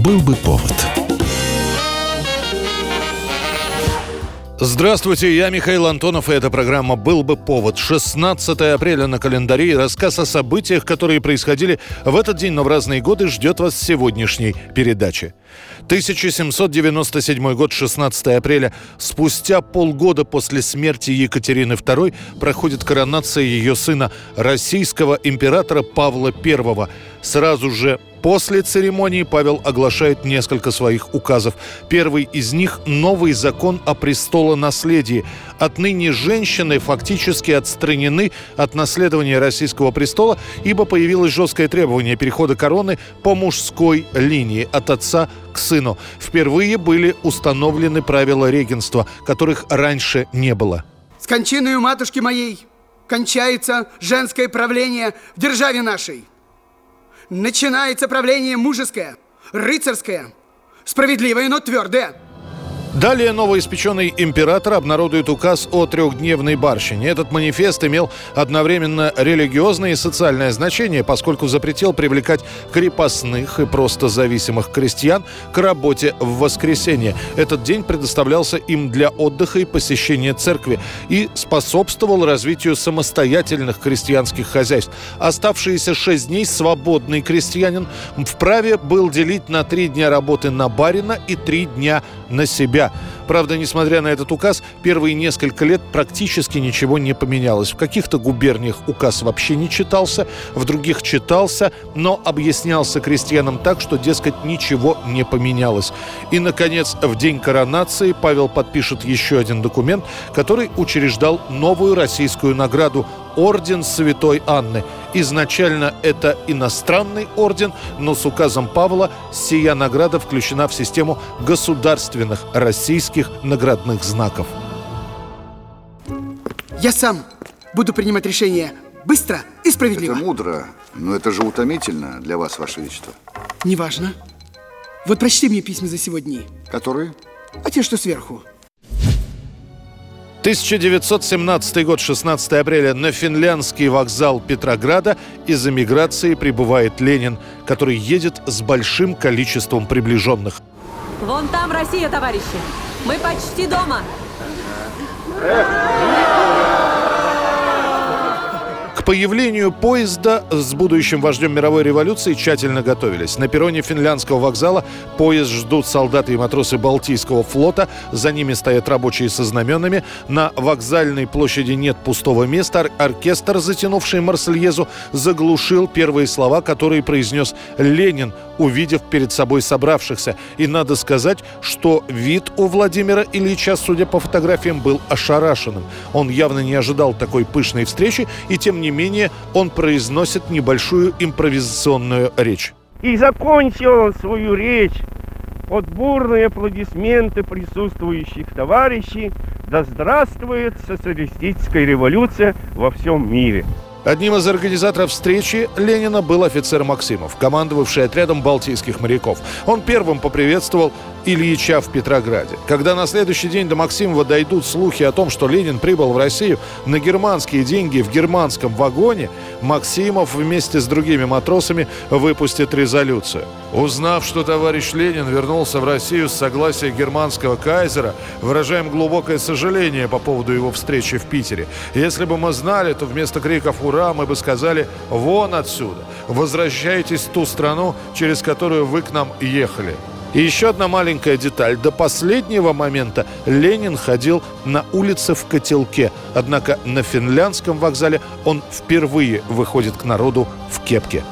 Был бы повод. Здравствуйте, я Михаил Антонов, и эта программа «Был бы повод». 16 апреля на календаре и рассказ о событиях, которые происходили в этот день, но в разные годы, ждет вас в сегодняшней передаче. 1797 год, 16 апреля. Спустя полгода после смерти Екатерины II проходит коронация ее сына, российского императора Павла I. Сразу же После церемонии Павел оглашает несколько своих указов. Первый из них – новый закон о престолонаследии. Отныне женщины фактически отстранены от наследования российского престола, ибо появилось жесткое требование перехода короны по мужской линии от отца к сыну. Впервые были установлены правила регенства, которых раньше не было. С кончиною матушки моей кончается женское правление в державе нашей начинается правление мужеское, рыцарское, справедливое, но твердое – Далее новоиспеченный император обнародует указ о трехдневной барщине. Этот манифест имел одновременно религиозное и социальное значение, поскольку запретил привлекать крепостных и просто зависимых крестьян к работе в воскресенье. Этот день предоставлялся им для отдыха и посещения церкви и способствовал развитию самостоятельных крестьянских хозяйств. Оставшиеся шесть дней свободный крестьянин вправе был делить на три дня работы на барина и три дня на себя. Правда, несмотря на этот указ, первые несколько лет практически ничего не поменялось. В каких-то губерниях указ вообще не читался, в других читался, но объяснялся крестьянам так, что, дескать, ничего не поменялось. И, наконец, в день коронации Павел подпишет еще один документ, который учреждал новую российскую награду Орден Святой Анны. Изначально это иностранный орден, но с указом Павла сия награда включена в систему государственных российских наградных знаков. Я сам буду принимать решение быстро и справедливо. Это мудро, но это же утомительно для вас, Ваше Величество. Неважно. Вот прочти мне письма за сегодня. Которые? А те, что сверху. 1917 год, 16 апреля, на финляндский вокзал Петрограда из эмиграции прибывает Ленин, который едет с большим количеством приближенных. Вон там Россия, товарищи. Мы почти дома. Появлению поезда с будущим вождем мировой революции тщательно готовились. На перроне финляндского вокзала поезд ждут солдаты и матросы Балтийского флота. За ними стоят рабочие со знаменами. На вокзальной площади нет пустого места. Оркестр, затянувший Марсельезу, заглушил первые слова, которые произнес Ленин, увидев перед собой собравшихся. И надо сказать, что вид у Владимира Ильича, судя по фотографиям, был ошарашенным. Он явно не ожидал такой пышной встречи, и тем не менее он произносит небольшую импровизационную речь. И закончил свою речь под бурные аплодисменты присутствующих товарищей «Да здравствует социалистическая революция во всем мире!» Одним из организаторов встречи Ленина был офицер Максимов, командовавший отрядом балтийских моряков. Он первым поприветствовал Ильича в Петрограде. Когда на следующий день до Максимова дойдут слухи о том, что Ленин прибыл в Россию на германские деньги в германском вагоне, Максимов вместе с другими матросами выпустит резолюцию. Узнав, что товарищ Ленин вернулся в Россию с согласия германского кайзера, выражаем глубокое сожаление по поводу его встречи в Питере. Если бы мы знали, то вместо криков «Ура!» мы бы сказали «Вон отсюда! Возвращайтесь в ту страну, через которую вы к нам ехали!» И еще одна маленькая деталь. До последнего момента Ленин ходил на улице в котелке. Однако на финляндском вокзале он впервые выходит к народу в кепке.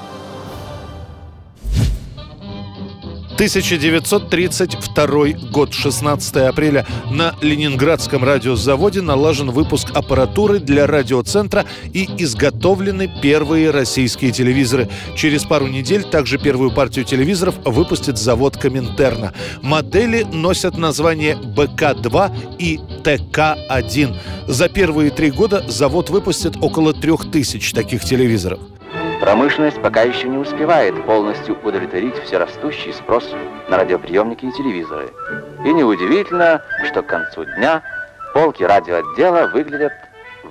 1932 год, 16 апреля. На Ленинградском радиозаводе налажен выпуск аппаратуры для радиоцентра и изготовлены первые российские телевизоры. Через пару недель также первую партию телевизоров выпустит завод Коминтерна. Модели носят название БК-2 и ТК-1. За первые три года завод выпустит около трех тысяч таких телевизоров. Промышленность пока еще не успевает полностью удовлетворить все растущий спрос на радиоприемники и телевизоры. И неудивительно, что к концу дня полки радиоотдела выглядят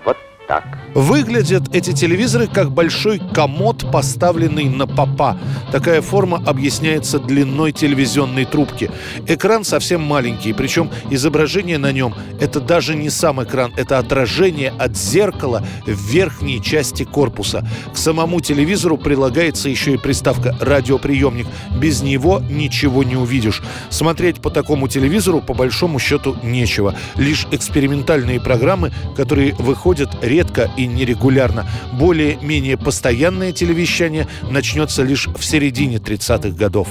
вот так. Выглядят эти телевизоры как большой комод, поставленный на попа. Такая форма объясняется длиной телевизионной трубки. Экран совсем маленький, причем изображение на нем – это даже не сам экран, это отражение от зеркала в верхней части корпуса. К самому телевизору прилагается еще и приставка «радиоприемник». Без него ничего не увидишь. Смотреть по такому телевизору по большому счету нечего. Лишь экспериментальные программы, которые выходят редко и нерегулярно. Более-менее постоянное телевещание начнется лишь в середине 30-х годов.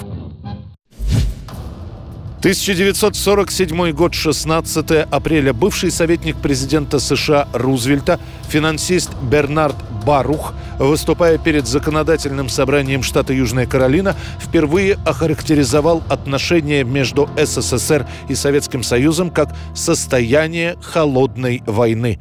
1947 год, 16 апреля. Бывший советник президента США Рузвельта, финансист Бернард Барух, выступая перед законодательным собранием штата Южная Каролина, впервые охарактеризовал отношения между СССР и Советским Союзом как состояние холодной войны.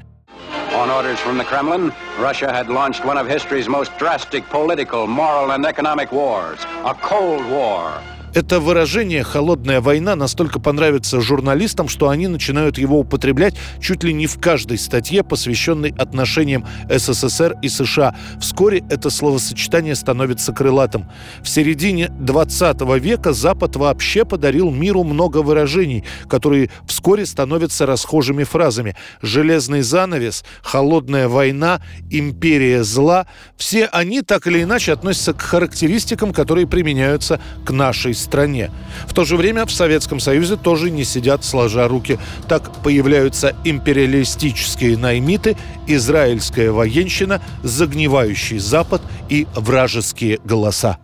On orders from the Kremlin, Russia had launched one of history's most drastic political, moral and economic wars, a Cold War. Это выражение «холодная война» настолько понравится журналистам, что они начинают его употреблять чуть ли не в каждой статье, посвященной отношениям СССР и США. Вскоре это словосочетание становится крылатым. В середине 20 века Запад вообще подарил миру много выражений, которые вскоре становятся расхожими фразами. «Железный занавес», «холодная война», «империя зла» – все они так или иначе относятся к характеристикам, которые применяются к нашей стране. В то же время в Советском Союзе тоже не сидят сложа руки. Так появляются империалистические наймиты, израильская военщина, загнивающий Запад и вражеские голоса.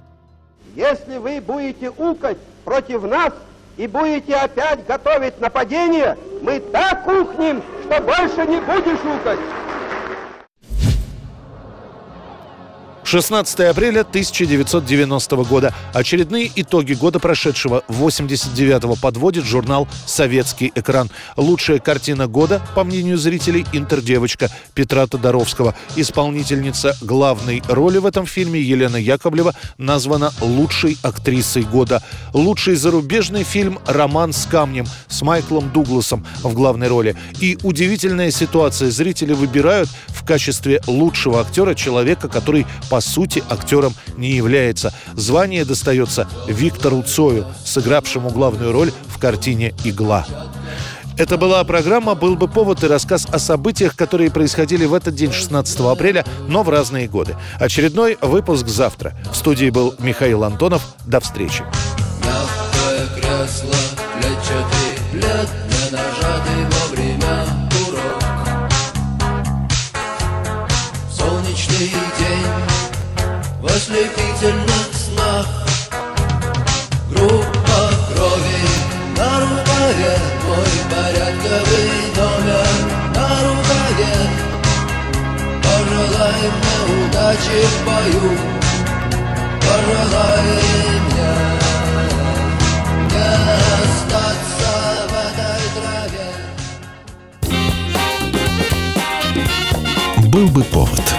Если вы будете укать против нас и будете опять готовить нападение, мы так ухнем, что больше не будешь укать. 16 апреля 1990 года. Очередные итоги года прошедшего 89-го подводит журнал «Советский экран». Лучшая картина года, по мнению зрителей, «Интердевочка» Петра Тодоровского. Исполнительница главной роли в этом фильме Елена Яковлева названа лучшей актрисой года. Лучший зарубежный фильм «Роман с камнем» с Майклом Дугласом в главной роли. И удивительная ситуация. Зрители выбирают в качестве лучшего актера человека, который по по сути актером не является. Звание достается Виктору Цою, сыгравшему главную роль в картине «Игла». Это была программа «Был бы повод» и рассказ о событиях, которые происходили в этот день, 16 апреля, но в разные годы. Очередной выпуск завтра. В студии был Михаил Антонов. До встречи. Мягкое кресло, плечатый плед, не нажатый ослепительных снах Группа крови на Мой порядковый номер на Пожелай мне удачи в бою Пожелай мне Был бы повод